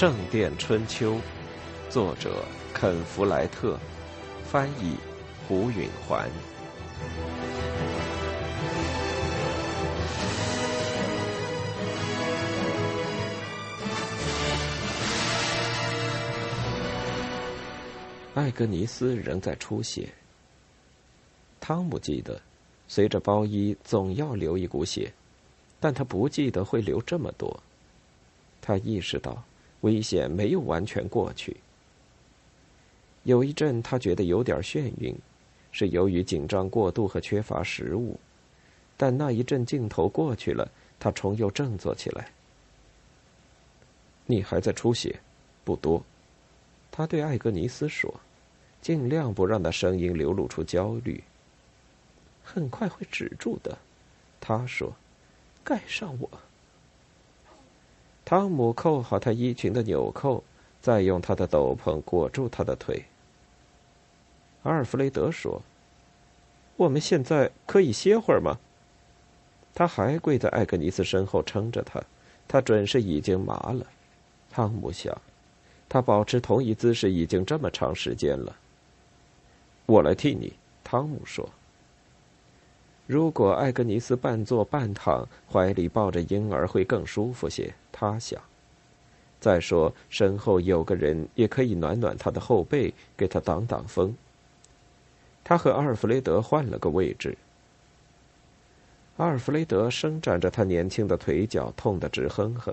圣殿春秋》，作者肯·弗莱特，翻译胡允环。艾格尼斯仍在出血。汤姆记得，随着包衣总要流一股血，但他不记得会流这么多。他意识到危险没有完全过去。有一阵，他觉得有点眩晕，是由于紧张过度和缺乏食物。但那一阵镜头过去了，他重又振作起来。你还在出血，不多。他对艾格尼斯说：“尽量不让那声音流露出焦虑。”很快会止住的，他说：“盖上我。”汤姆扣好他衣裙的纽扣，再用他的斗篷裹住他的腿。阿尔弗雷德说：“我们现在可以歇会儿吗？”他还跪在艾格尼斯身后撑着他，他准是已经麻了。汤姆想。他保持同一姿势已经这么长时间了。我来替你，汤姆说。如果艾格尼斯半坐半躺，怀里抱着婴儿会更舒服些，他想。再说，身后有个人也可以暖暖他的后背，给他挡挡风。他和阿尔弗雷德换了个位置。阿尔弗雷德伸展着他年轻的腿脚，痛得直哼哼。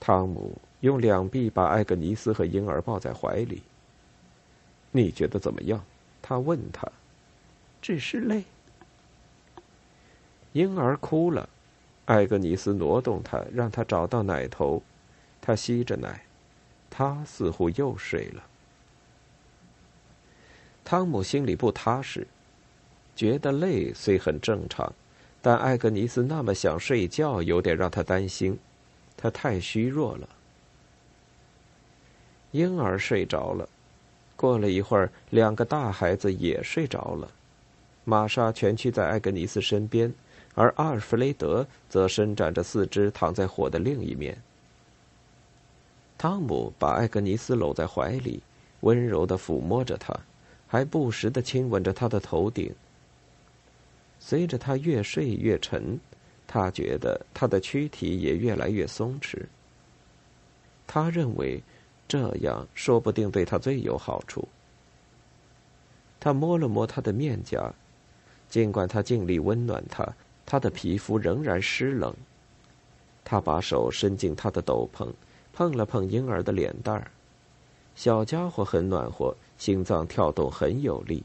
汤姆用两臂把艾格尼斯和婴儿抱在怀里。你觉得怎么样？他问他。只是累。婴儿哭了，艾格尼斯挪动他，让他找到奶头。他吸着奶，他似乎又睡了。汤姆心里不踏实，觉得累虽很正常，但艾格尼斯那么想睡觉，有点让他担心。他太虚弱了。婴儿睡着了，过了一会儿，两个大孩子也睡着了。玛莎蜷曲在艾格尼斯身边，而阿尔弗雷德则伸展着四肢躺在火的另一面。汤姆把艾格尼斯搂在怀里，温柔的抚摸着她，还不时的亲吻着她的头顶。随着他越睡越沉。他觉得他的躯体也越来越松弛。他认为这样说不定对他最有好处。他摸了摸他的面颊，尽管他尽力温暖他，他的皮肤仍然湿冷。他把手伸进他的斗篷，碰了碰婴儿的脸蛋儿。小家伙很暖和，心脏跳动很有力。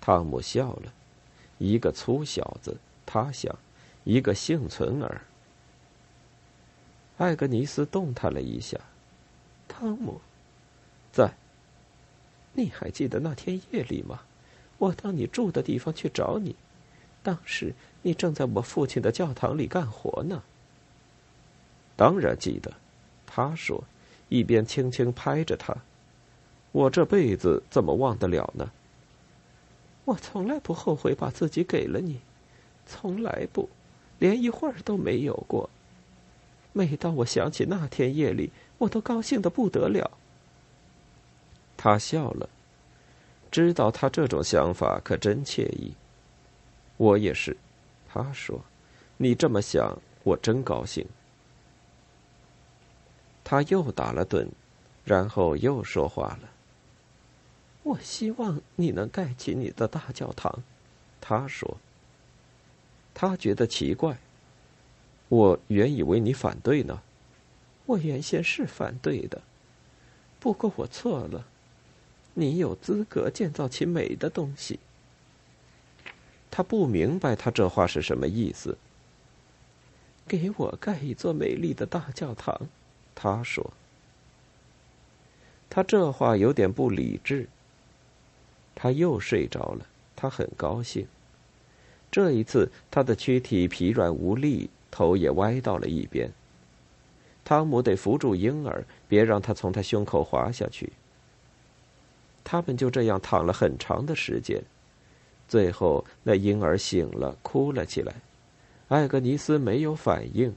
汤姆笑了，一个粗小子，他想。一个幸存儿。艾格尼斯动弹了一下，汤姆，在。你还记得那天夜里吗？我到你住的地方去找你，当时你正在我父亲的教堂里干活呢。当然记得，他说，一边轻轻拍着他。我这辈子怎么忘得了呢？我从来不后悔把自己给了你，从来不。连一会儿都没有过。每当我想起那天夜里，我都高兴的不得了。他笑了，知道他这种想法可真惬意。我也是，他说：“你这么想，我真高兴。”他又打了盹，然后又说话了：“我希望你能盖起你的大教堂。”他说。他觉得奇怪。我原以为你反对呢。我原先是反对的，不过我错了。你有资格建造起美的东西。他不明白他这话是什么意思。给我盖一座美丽的大教堂，他说。他这话有点不理智。他又睡着了。他很高兴。这一次，他的躯体疲软无力，头也歪到了一边。汤姆得扶住婴儿，别让他从他胸口滑下去。他们就这样躺了很长的时间，最后那婴儿醒了，哭了起来。艾格尼斯没有反应，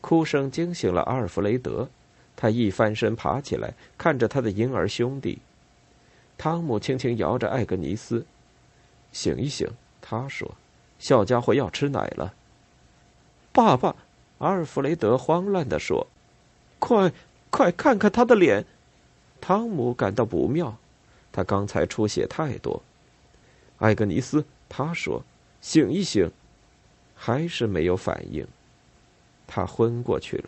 哭声惊醒了阿尔弗雷德，他一翻身爬起来，看着他的婴儿兄弟。汤姆轻轻摇着艾格尼斯：“醒一醒。”他说：“小家伙要吃奶了。”爸爸，阿尔弗雷德慌乱地说：“快，快看看他的脸！”汤姆感到不妙，他刚才出血太多。艾格尼斯，他说：“醒一醒。”还是没有反应。他昏过去了。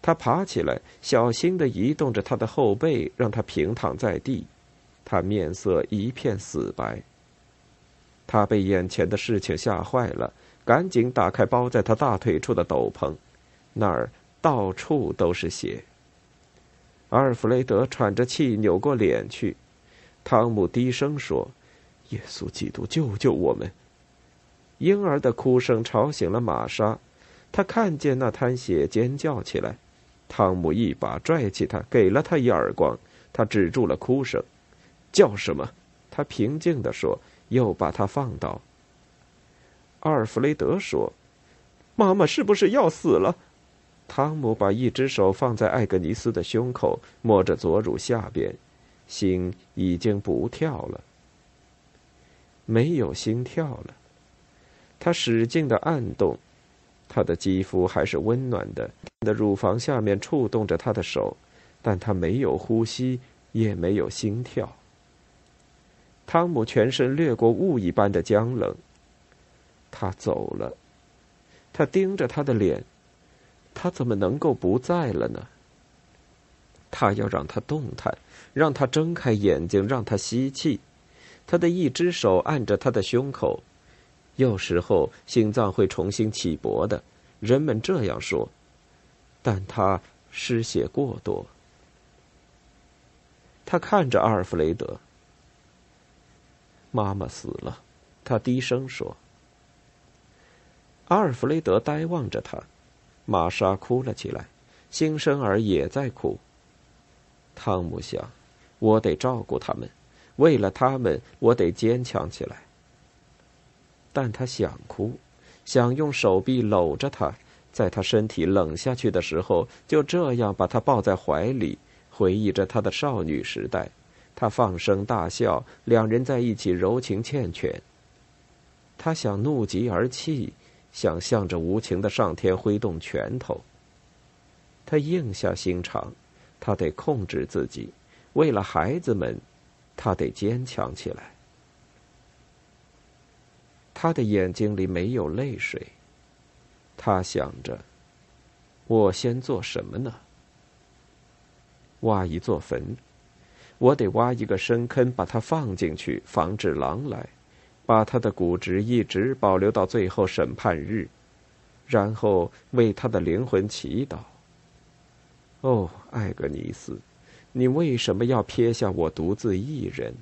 他爬起来，小心的移动着他的后背，让他平躺在地。他面色一片死白。他被眼前的事情吓坏了，赶紧打开包在他大腿处的斗篷，那儿到处都是血。阿尔弗雷德喘着气扭过脸去，汤姆低声说：“耶稣基督，救救我们！”婴儿的哭声吵醒了玛莎，她看见那滩血，尖叫起来。汤姆一把拽起他，给了他一耳光，他止住了哭声。叫什么？他平静地说，又把他放倒。阿尔弗雷德说：“妈妈是不是要死了？”汤姆把一只手放在艾格尼斯的胸口，摸着左乳下边，心已经不跳了，没有心跳了。他使劲的按动，他的肌肤还是温暖的，的乳房下面触动着他的手，但他没有呼吸，也没有心跳。汤姆全身掠过雾一般的僵冷。他走了，他盯着他的脸。他怎么能够不在了呢？他要让他动弹，让他睁开眼睛，让他吸气。他的一只手按着他的胸口，有时候心脏会重新起搏的，人们这样说。但他失血过多。他看着阿尔弗雷德。妈妈死了，他低声说。阿尔弗雷德呆望着他。玛莎哭了起来，新生儿也在哭。汤姆想：“我得照顾他们，为了他们，我得坚强起来。”但他想哭，想用手臂搂着他，在他身体冷下去的时候，就这样把他抱在怀里，回忆着他的少女时代。他放声大笑，两人在一起柔情缱绻。他想怒极而泣。想向着无情的上天挥动拳头。他硬下心肠，他得控制自己，为了孩子们，他得坚强起来。他的眼睛里没有泪水。他想着：我先做什么呢？挖一座坟，我得挖一个深坑，把它放进去，防止狼来。把他的骨殖一直保留到最后审判日，然后为他的灵魂祈祷。哦，艾格尼斯，你为什么要撇下我独自一人？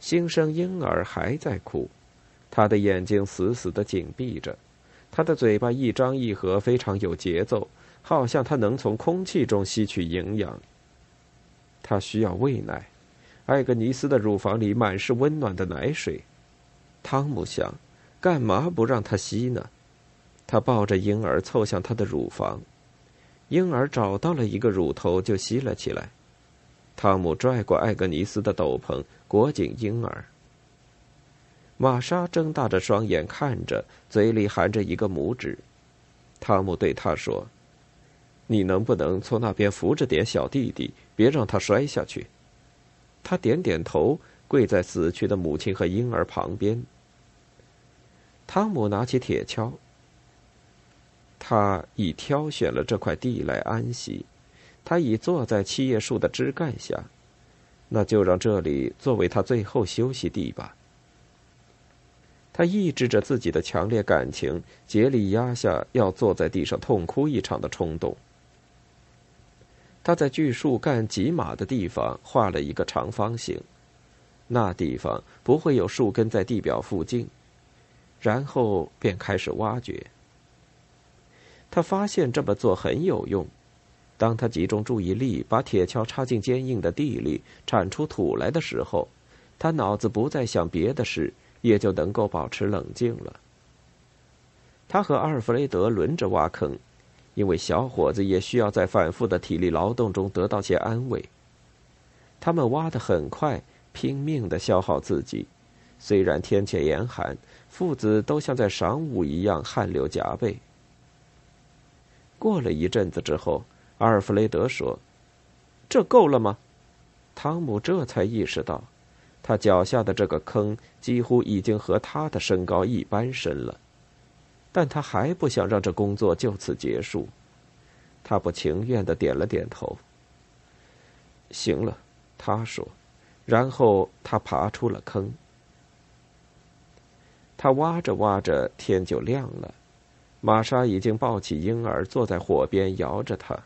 新生婴儿还在哭，他的眼睛死死的紧闭着，他的嘴巴一张一合，非常有节奏，好像他能从空气中吸取营养。他需要喂奶。艾格尼斯的乳房里满是温暖的奶水，汤姆想，干嘛不让他吸呢？他抱着婴儿凑向他的乳房，婴儿找到了一个乳头就吸了起来。汤姆拽过艾格尼斯的斗篷，裹紧婴儿。玛莎睁大着双眼看着，嘴里含着一个拇指。汤姆对他说：“你能不能从那边扶着点小弟弟，别让他摔下去？”他点点头，跪在死去的母亲和婴儿旁边。汤姆拿起铁锹，他已挑选了这块地来安息，他已坐在七叶树的枝干下，那就让这里作为他最后休息地吧。他抑制着自己的强烈感情，竭力压下要坐在地上痛哭一场的冲动。他在锯树干几码的地方画了一个长方形，那地方不会有树根在地表附近，然后便开始挖掘。他发现这么做很有用。当他集中注意力，把铁锹插进坚硬的地里，铲出土来的时候，他脑子不再想别的事，也就能够保持冷静了。他和阿尔弗雷德轮着挖坑。因为小伙子也需要在反复的体力劳动中得到些安慰。他们挖得很快，拼命的消耗自己。虽然天气严寒，父子都像在晌午一样汗流浃背。过了一阵子之后，阿尔弗雷德说：“这够了吗？”汤姆这才意识到，他脚下的这个坑几乎已经和他的身高一般深了。但他还不想让这工作就此结束。他不情愿的点了点头。行了，他说，然后他爬出了坑。他挖着挖着，天就亮了。玛莎已经抱起婴儿，坐在火边摇着他。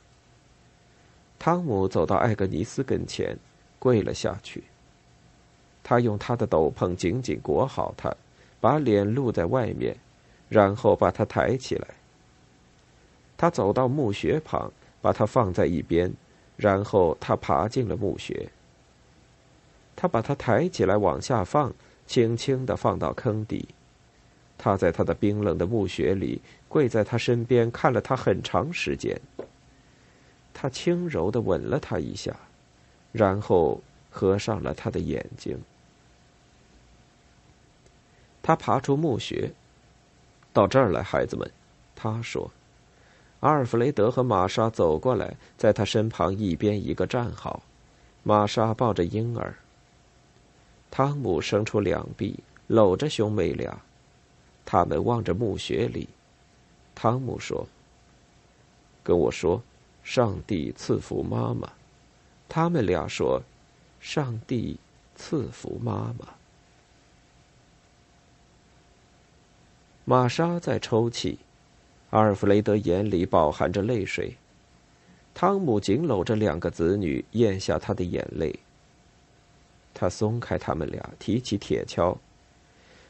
汤姆走到艾格尼斯跟前，跪了下去。他用他的斗篷紧紧裹好他，把脸露在外面，然后把他抬起来。他走到墓穴旁，把他放在一边，然后他爬进了墓穴。他把他抬起来往下放，轻轻的放到坑底。他在他的冰冷的墓穴里跪在他身边，看了他很长时间。他轻柔的吻了他一下，然后合上了他的眼睛。他爬出墓穴，到这儿来，孩子们，他说。阿尔弗雷德和玛莎走过来，在他身旁一边一个站好。玛莎抱着婴儿。汤姆伸出两臂，搂着兄妹俩。他们望着墓穴里，汤姆说：“跟我说，上帝赐福妈妈。”他们俩说：“上帝赐福妈妈。”玛莎在抽泣，阿尔弗雷德眼里饱含着泪水。汤姆紧搂着两个子女，咽下他的眼泪。他松开他们俩，提起铁锹。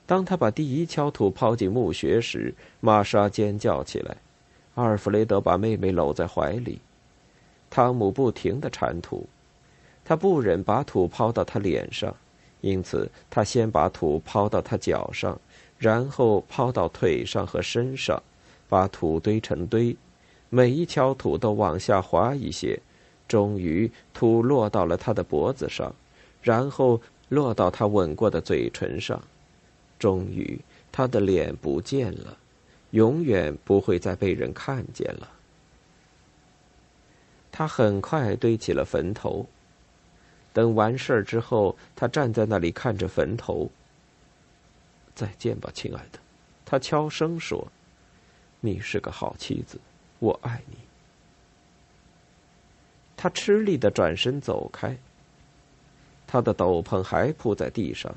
当他把第一锹土抛进墓穴时，玛莎尖叫起来。阿尔弗雷德把妹妹搂在怀里。汤姆不停的铲土，他不忍把土抛到他脸上，因此他先把土抛到他脚上，然后抛到腿上和身上，把土堆成堆，每一锹土都往下滑一些，终于土落到了他的脖子上，然后落到他吻过的嘴唇上。终于，他的脸不见了，永远不会再被人看见了。他很快堆起了坟头。等完事儿之后，他站在那里看着坟头。再见吧，亲爱的，他悄声说：“你是个好妻子，我爱你。”他吃力的转身走开。他的斗篷还铺在地上。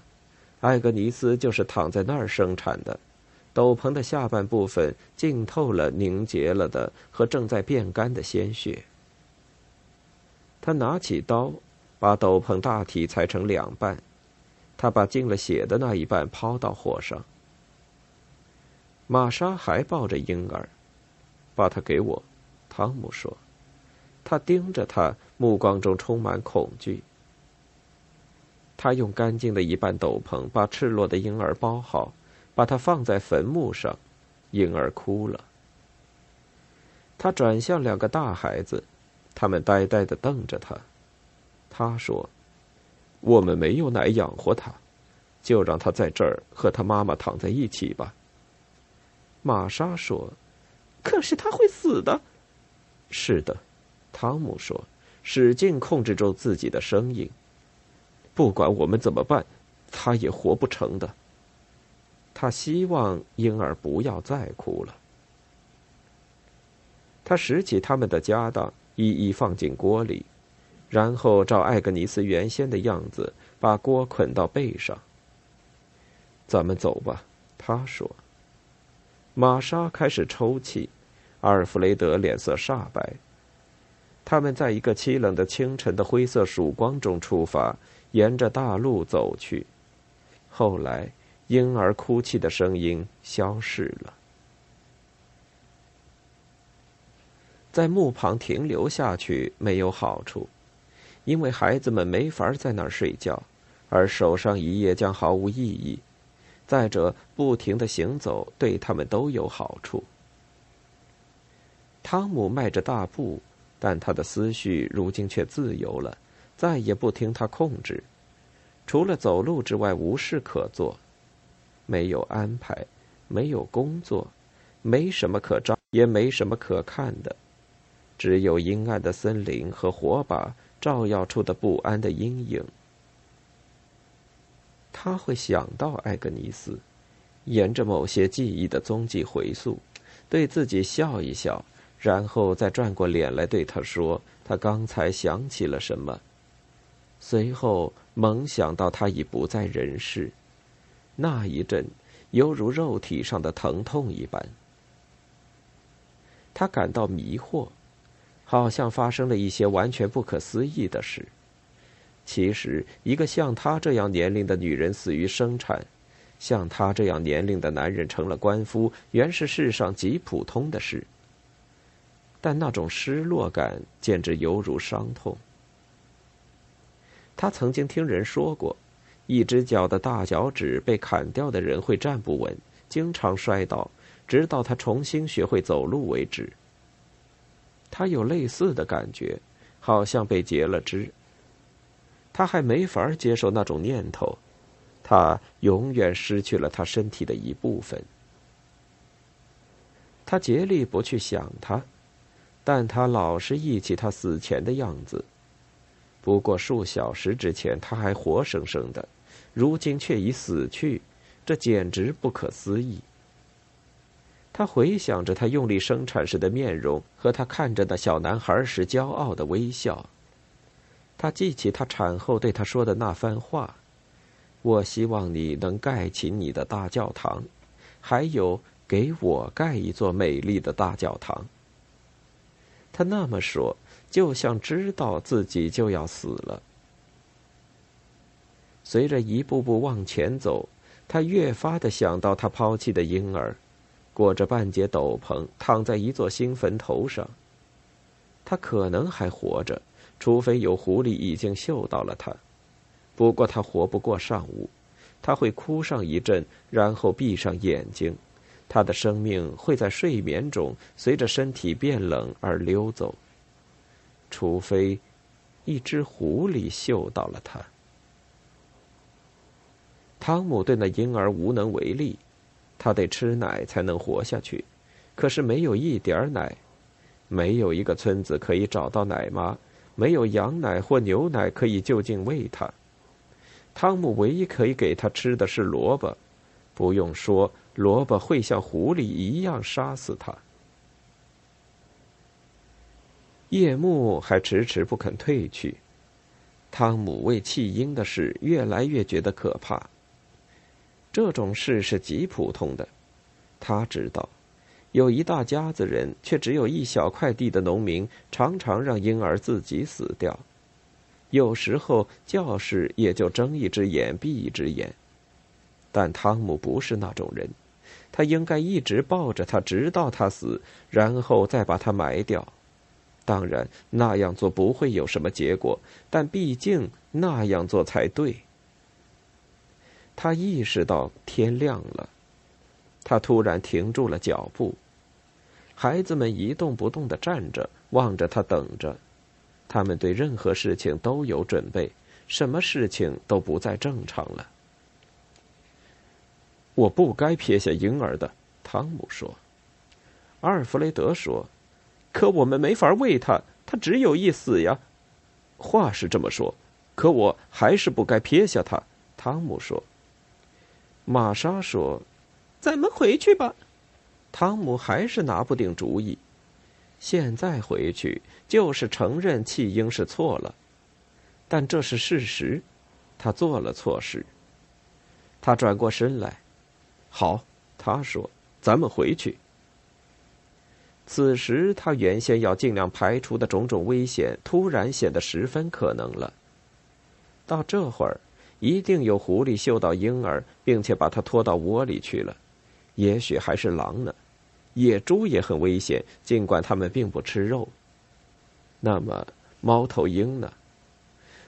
艾格尼斯就是躺在那儿生产的，斗篷的下半部分浸透了凝结了的和正在变干的鲜血。他拿起刀，把斗篷大体裁成两半，他把进了血的那一半抛到火上。玛莎还抱着婴儿，把他给我，汤姆说。他盯着他，目光中充满恐惧。他用干净的一半斗篷把赤裸的婴儿包好，把它放在坟墓上。婴儿哭了。他转向两个大孩子，他们呆呆的瞪着他。他说：“我们没有奶养活他，就让他在这儿和他妈妈躺在一起吧。”玛莎说：“可是他会死的。”是的，汤姆说，使劲控制住自己的声音。不管我们怎么办，他也活不成的。他希望婴儿不要再哭了。他拾起他们的家当，一一放进锅里，然后照艾格尼斯原先的样子，把锅捆到背上。咱们走吧，他说。玛莎开始抽泣，阿尔弗雷德脸色煞白。他们在一个凄冷的清晨的灰色曙光中出发。沿着大路走去，后来婴儿哭泣的声音消失了。在墓旁停留下去没有好处，因为孩子们没法在那儿睡觉，而守上一夜将毫无意义。再者，不停的行走对他们都有好处。汤姆迈着大步，但他的思绪如今却自由了，再也不听他控制。除了走路之外，无事可做，没有安排，没有工作，没什么可照，也没什么可看的，只有阴暗的森林和火把照耀出的不安的阴影。他会想到艾格尼斯，沿着某些记忆的踪迹回溯，对自己笑一笑，然后再转过脸来对他说：“他刚才想起了什么。”随后，猛想到他已不在人世，那一阵犹如肉体上的疼痛一般。他感到迷惑，好像发生了一些完全不可思议的事。其实，一个像他这样年龄的女人死于生产，像他这样年龄的男人成了官夫，原是世上极普通的事。但那种失落感简直犹如伤痛。他曾经听人说过，一只脚的大脚趾被砍掉的人会站不稳，经常摔倒，直到他重新学会走路为止。他有类似的感觉，好像被截了肢。他还没法接受那种念头，他永远失去了他身体的一部分。他竭力不去想他，但他老是忆起他死前的样子。不过数小时之前，他还活生生的，如今却已死去，这简直不可思议。他回想着他用力生产时的面容和他看着那小男孩时骄傲的微笑。他记起他产后对他说的那番话：“我希望你能盖起你的大教堂，还有给我盖一座美丽的大教堂。”他那么说。就像知道自己就要死了。随着一步步往前走，他越发的想到他抛弃的婴儿，裹着半截斗篷，躺在一座新坟头上。他可能还活着，除非有狐狸已经嗅到了他。不过他活不过上午，他会哭上一阵，然后闭上眼睛，他的生命会在睡眠中随着身体变冷而溜走。除非，一只狐狸嗅到了他。汤姆对那婴儿无能为力，他得吃奶才能活下去，可是没有一点奶，没有一个村子可以找到奶妈，没有羊奶或牛奶可以就近喂他。汤姆唯一可以给他吃的是萝卜，不用说，萝卜会像狐狸一样杀死他。夜幕还迟迟不肯退去，汤姆为弃婴的事越来越觉得可怕。这种事是极普通的，他知道，有一大家子人，却只有一小块地的农民，常常让婴儿自己死掉。有时候教士也就睁一只眼闭一只眼，但汤姆不是那种人，他应该一直抱着他，直到他死，然后再把他埋掉。当然，那样做不会有什么结果，但毕竟那样做才对。他意识到天亮了，他突然停住了脚步。孩子们一动不动的站着，望着他，等着。他们对任何事情都有准备，什么事情都不再正常了。我不该撇下婴儿的，汤姆说。阿尔弗雷德说。可我们没法喂他，他只有一死呀。话是这么说，可我还是不该撇下他。汤姆说。玛莎说：“咱们回去吧。”汤姆还是拿不定主意。现在回去就是承认弃婴是错了，但这是事实，他做了错事。他转过身来，好，他说：“咱们回去。”此时，他原先要尽量排除的种种危险，突然显得十分可能了。到这会儿，一定有狐狸嗅到婴儿，并且把他拖到窝里去了。也许还是狼呢。野猪也很危险，尽管它们并不吃肉。那么，猫头鹰呢？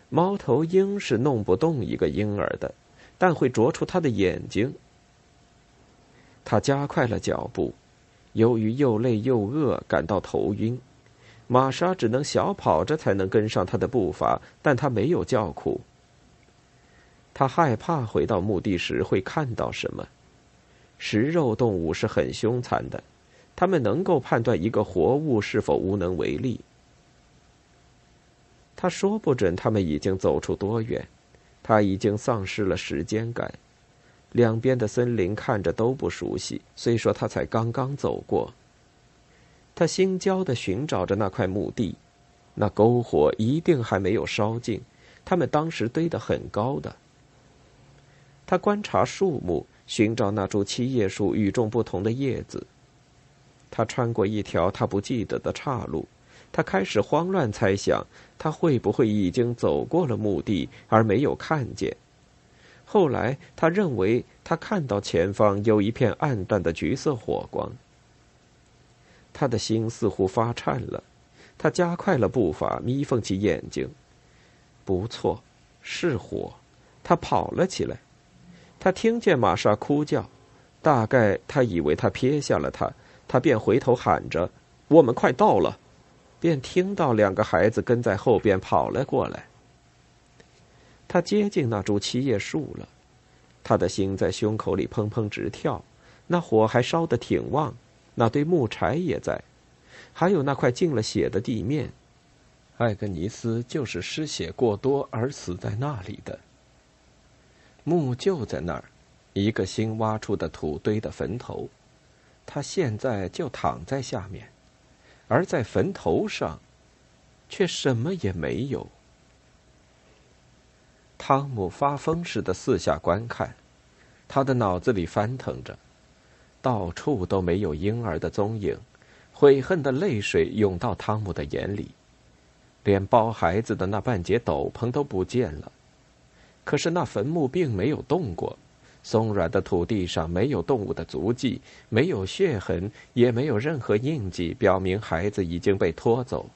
猫头鹰是弄不动一个婴儿的，但会啄出他的眼睛。他加快了脚步。由于又累又饿，感到头晕。玛莎只能小跑着才能跟上他的步伐，但他没有叫苦。他害怕回到墓地时会看到什么。食肉动物是很凶残的，他们能够判断一个活物是否无能为力。他说不准他们已经走出多远，他已经丧失了时间感。两边的森林看着都不熟悉，虽说他才刚刚走过。他心焦的寻找着那块墓地，那篝火一定还没有烧尽，他们当时堆得很高的。他观察树木，寻找那株七叶树与众不同的叶子。他穿过一条他不记得的岔路，他开始慌乱猜想，他会不会已经走过了墓地而没有看见？后来他认为他看到前方有一片暗淡的橘色火光。他的心似乎发颤了，他加快了步伐，眯缝起眼睛。不错，是火。他跑了起来。他听见玛莎哭叫，大概他以为他撇下了他，他便回头喊着：“我们快到了。”便听到两个孩子跟在后边跑了过来。他接近那株七叶树了，他的心在胸口里砰砰直跳，那火还烧得挺旺。那堆木柴也在，还有那块浸了血的地面，艾格尼斯就是失血过多而死在那里的。墓就在那儿，一个新挖出的土堆的坟头，他现在就躺在下面，而在坟头上，却什么也没有。汤姆发疯似的四下观看，他的脑子里翻腾着。到处都没有婴儿的踪影，悔恨的泪水涌到汤姆的眼里，连包孩子的那半截斗篷都不见了。可是那坟墓并没有动过，松软的土地上没有动物的足迹，没有血痕，也没有任何印记表明孩子已经被拖走。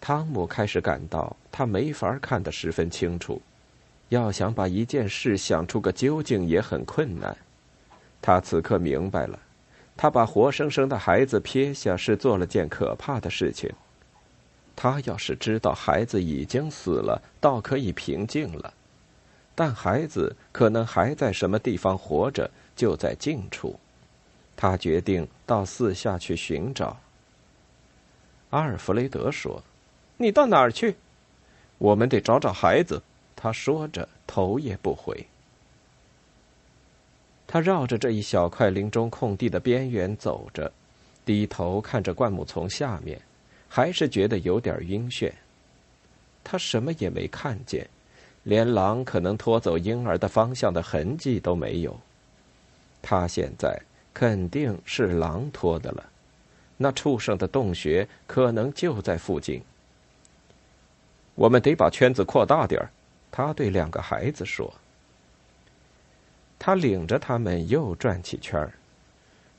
汤姆开始感到他没法看得十分清楚，要想把一件事想出个究竟也很困难。他此刻明白了，他把活生生的孩子撇下是做了件可怕的事情。他要是知道孩子已经死了，倒可以平静了。但孩子可能还在什么地方活着，就在近处。他决定到四下去寻找。阿尔弗雷德说：“你到哪儿去？我们得找找孩子。”他说着，头也不回。他绕着这一小块林中空地的边缘走着，低头看着灌木丛下面，还是觉得有点晕眩。他什么也没看见，连狼可能拖走婴儿的方向的痕迹都没有。他现在肯定是狼拖的了，那畜生的洞穴可能就在附近。我们得把圈子扩大点儿，他对两个孩子说。他领着他们又转起圈儿，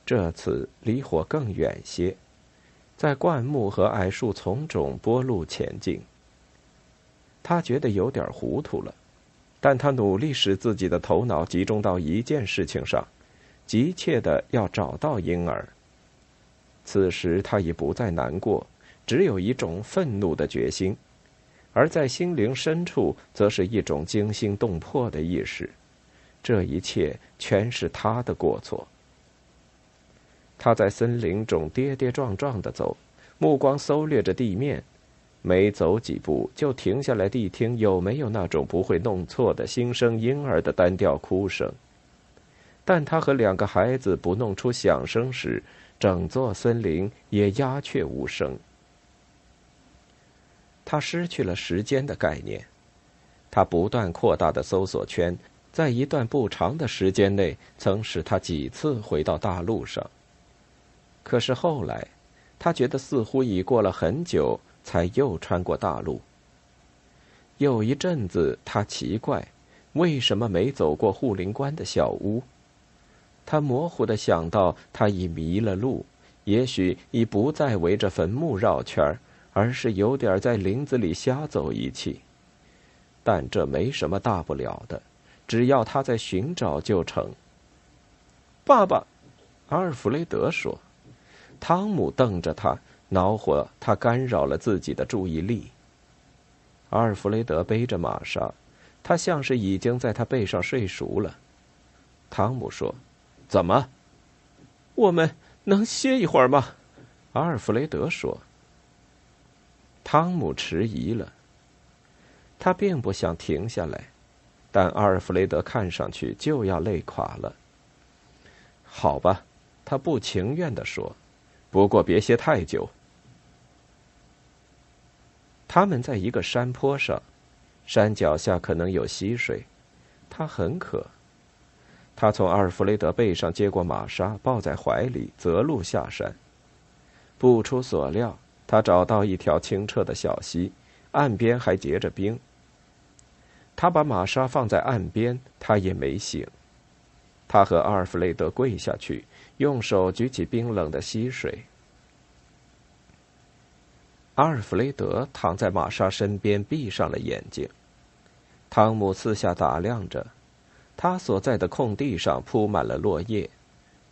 这次离火更远些，在灌木和矮树丛中拨路前进。他觉得有点糊涂了，但他努力使自己的头脑集中到一件事情上，急切的要找到婴儿。此时他已不再难过，只有一种愤怒的决心，而在心灵深处，则是一种惊心动魄的意识。这一切全是他的过错。他在森林中跌跌撞撞的走，目光搜掠着地面，每走几步就停下来谛听有没有那种不会弄错的新生婴儿的单调哭声。但他和两个孩子不弄出响声时，整座森林也鸦雀无声。他失去了时间的概念，他不断扩大的搜索圈。在一段不长的时间内，曾使他几次回到大陆上。可是后来，他觉得似乎已过了很久，才又穿过大陆。有一阵子，他奇怪，为什么没走过护林官的小屋。他模糊的想到，他已迷了路，也许已不再围着坟墓绕圈儿，而是有点在林子里瞎走一气。但这没什么大不了的。只要他在寻找就成。爸爸，阿尔弗雷德说。汤姆瞪着他，恼火他干扰了自己的注意力。阿尔弗雷德背着玛莎，他像是已经在他背上睡熟了。汤姆说：“怎么？我们能歇一会儿吗？”阿尔弗雷德说。汤姆迟疑了。他并不想停下来，但阿尔弗雷德看上去就要累垮了。好吧，他不情愿的说。不过别歇太久。他们在一个山坡上，山脚下可能有溪水，他很渴。他从阿尔弗雷德背上接过玛莎，抱在怀里，择路下山。不出所料，他找到一条清澈的小溪，岸边还结着冰。他把玛莎放在岸边，他也没醒。他和阿尔弗雷德跪下去。用手举起冰冷的溪水。阿尔弗雷德躺在玛莎身边，闭上了眼睛。汤姆四下打量着，他所在的空地上铺满了落叶，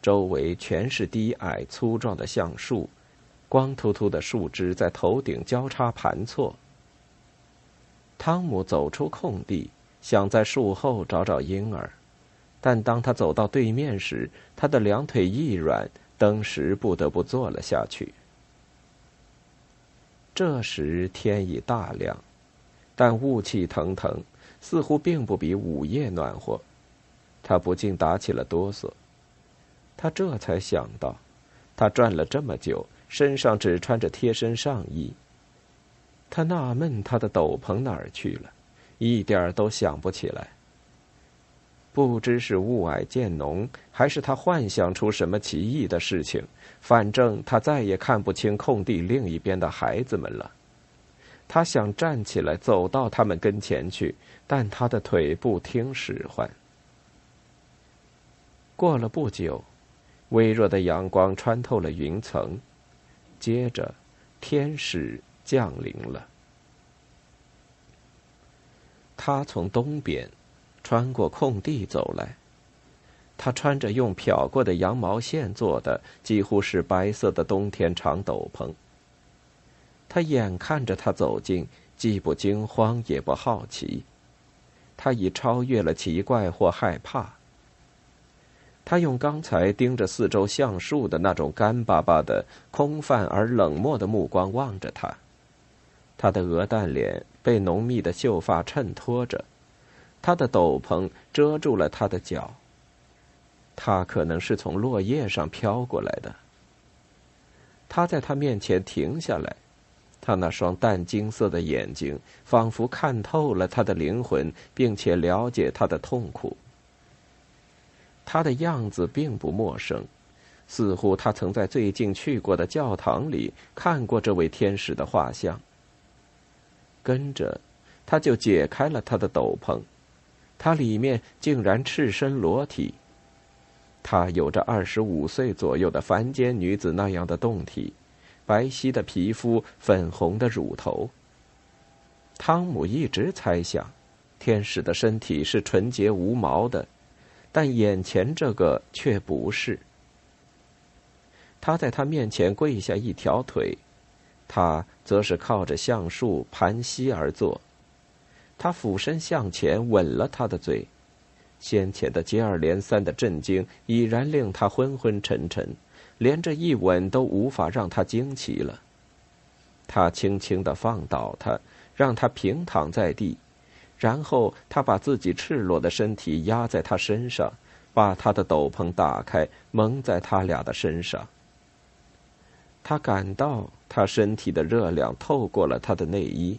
周围全是低矮粗壮的橡树，光秃秃的树枝在头顶交叉盘错。汤姆走出空地，想在树后找找婴儿。但当他走到对面时，他的两腿一软，登时不得不坐了下去。这时天已大亮，但雾气腾腾，似乎并不比午夜暖和。他不禁打起了哆嗦。他这才想到，他转了这么久，身上只穿着贴身上衣。他纳闷他的斗篷哪儿去了，一点儿都想不起来。不知是雾霭渐浓，还是他幻想出什么奇异的事情，反正他再也看不清空地另一边的孩子们了。他想站起来走到他们跟前去，但他的腿不听使唤。过了不久，微弱的阳光穿透了云层，接着，天使降临了。他从东边。穿过空地走来，他穿着用漂过的羊毛线做的几乎是白色的冬天长斗篷。他眼看着他走近，既不惊慌也不好奇，他已超越了奇怪或害怕。他用刚才盯着四周橡树的那种干巴巴的、空泛而冷漠的目光望着他，他的鹅蛋脸被浓密的秀发衬托着。他的斗篷遮住了他的脚。他可能是从落叶上飘过来的。他在他面前停下来，他那双淡金色的眼睛仿佛看透了他的灵魂，并且了解他的痛苦。他的样子并不陌生，似乎他曾在最近去过的教堂里看过这位天使的画像。跟着，他就解开了他的斗篷。他里面竟然赤身裸体。他有着二十五岁左右的凡间女子那样的胴体，白皙的皮肤，粉红的乳头。汤姆一直猜想，天使的身体是纯洁无毛的，但眼前这个却不是。他在他面前跪下一条腿，他则是靠着橡树盘膝而坐。他俯身向前吻了他的嘴，先前的接二连三的震惊已然令他昏昏沉沉，连这一吻都无法让他惊奇了。他轻轻的放倒他，让他平躺在地，然后他把自己赤裸的身体压在他身上，把他的斗篷打开，蒙在他俩的身上。他感到他身体的热量透过了他的内衣。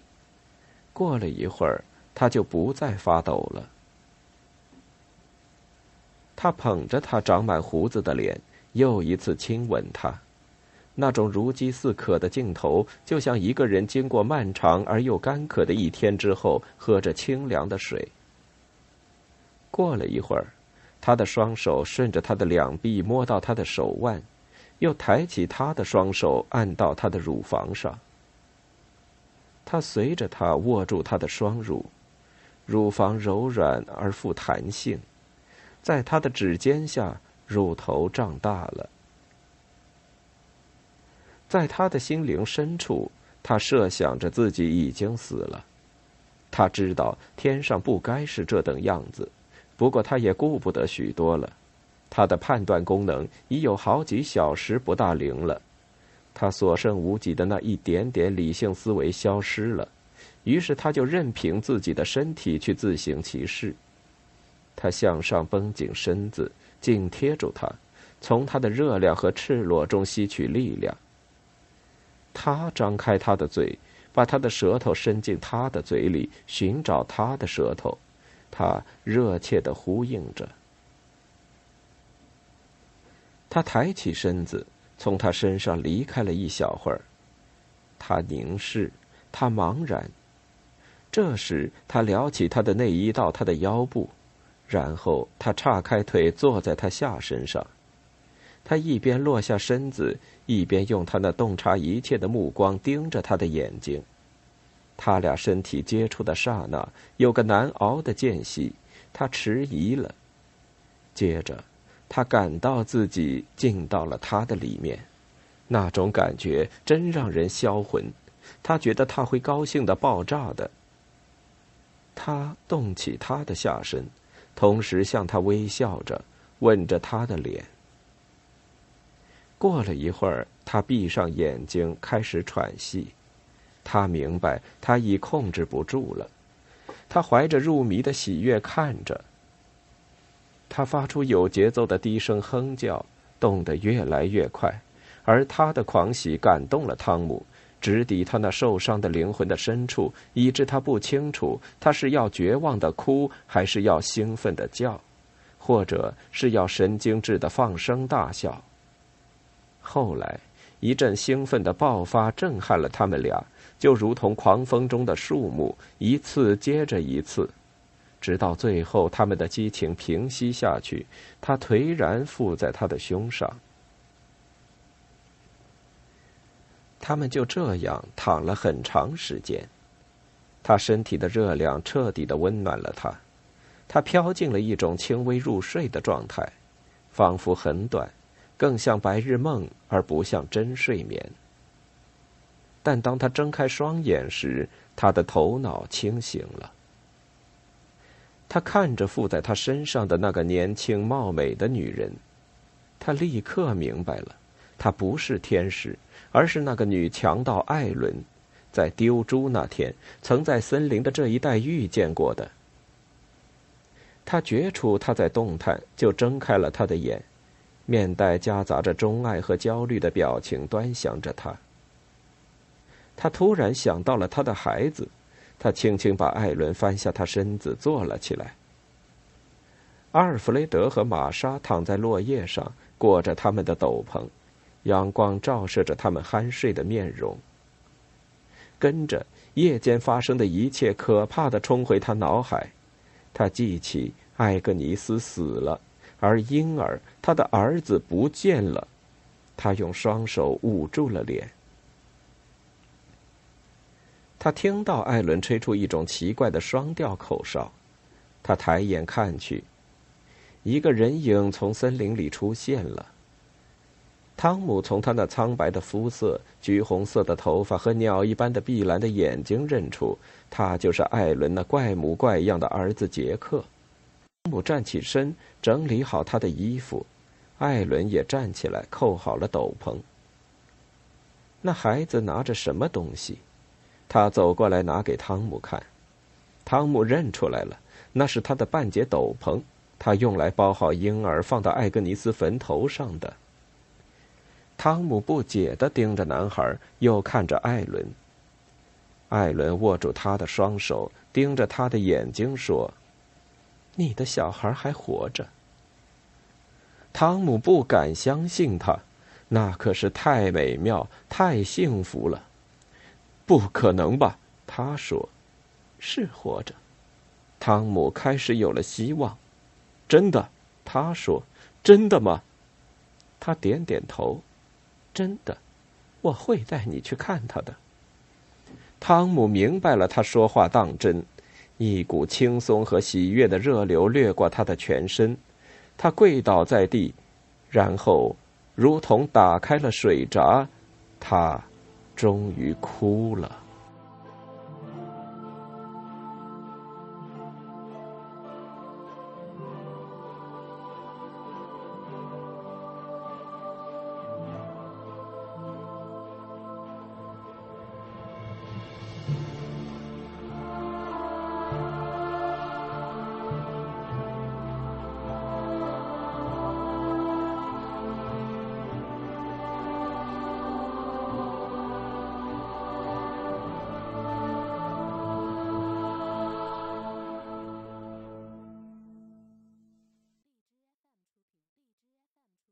过了一会儿。他就不再发抖了。他捧着他长满胡子的脸，又一次亲吻他，那种如饥似渴的镜头，就像一个人经过漫长而又干渴的一天之后，喝着清凉的水。过了一会儿，他的双手顺着他的两臂摸到他的手腕，又抬起他的双手按到他的乳房上。他随着他握住他的双乳。乳房柔软而富弹性，在他的指尖下，乳头胀大了。在他的心灵深处，他设想着自己已经死了。他知道天上不该是这等样子，不过他也顾不得许多了。他的判断功能已有好几小时不大灵了，他所剩无几的那一点点理性思维消失了，于是他就任凭自己的身体去自行其事。他向上绷紧身子，紧贴住他，从他的热量和赤裸中吸取力量。他张开他的嘴，把他的舌头伸进他的嘴里，寻找他的舌头。他热切的呼应着。他抬起身子，从他身上离开了一小会儿。他凝视，他茫然。这时，他撩起他的内衣到他的腰部，然后他岔开腿坐在他下身上。他一边落下身子，一边用他那洞察一切的目光盯着他的眼睛。他俩身体接触的刹那，有个难熬的间隙，他迟疑了。接着，他感到自己进到了他的里面，那种感觉真让人销魂。他觉得他会高兴的爆炸的。他动起他的下身，同时向他微笑着，吻着他的脸。过了一会儿，他闭上眼睛，开始喘息。他明白他已控制不住了。他怀着入迷的喜悦看着。他发出有节奏的低声哼叫，动得越来越快，而他的狂喜感动了汤姆，直抵他那受伤的灵魂的深处，以致他不清楚他是要绝望的哭，还是要兴奋的叫，或者是要神经质的放声大笑。后来，一阵兴奋的爆发震撼了他们俩，就如同狂风中的树木，一次接着一次，直到最后，他们的激情平息下去。他颓然附在他的胸上，他们就这样躺了很长时间。他身体的热量彻底的温暖了他，他飘进了一种轻微入睡的状态，仿佛很短。更像白日梦，而不像真睡眠。但当他睁开双眼时，他的头脑清醒了。他看着附在他身上的那个年轻貌美的女人，他立刻明白了，她不是天使，而是那个女强盗艾伦，在丢猪那天曾在森林的这一带遇见过的。他觉出他在动弹，就睁开了他的眼。面带夹杂着钟爱和焦虑的表情，端详着他。他突然想到了他的孩子，他轻轻把艾伦翻下他身子，坐了起来。阿尔弗雷德和玛莎躺在落叶上，裹着他们的斗篷，阳光照射着他们酣睡的面容。跟着，夜间发生的一切可怕的冲回他脑海，他记起艾格尼斯死了。而婴儿，他的儿子不见了。他用双手捂住了脸。他听到艾伦吹出一种奇怪的双调口哨。他抬眼看去，一个人影从森林里出现了。汤姆从他那苍白的肤色、橘红色的头发和鸟一般的碧蓝的眼睛认出，他就是艾伦那怪模怪样的儿子杰克。汤姆站起身，整理好他的衣服。艾伦也站起来，扣好了斗篷。那孩子拿着什么东西？他走过来拿给汤姆看。汤姆认出来了，那是他的半截斗篷，他用来包好婴儿，放到艾格尼斯坟头上的。汤姆不解的盯着男孩，又看着艾伦。艾伦握住他的双手，盯着他的眼睛说。你的小孩还活着。汤姆不敢相信他，那可是太美妙、太幸福了。不可能吧？他说：“是活着。”汤姆开始有了希望。真的？他说：“真的吗？”他点点头：“真的，我会带你去看他的。”汤姆明白了，他说话当真。一股轻松和喜悦的热流掠过他的全身。他跪倒在地然后如同打开了水闸他终于哭了。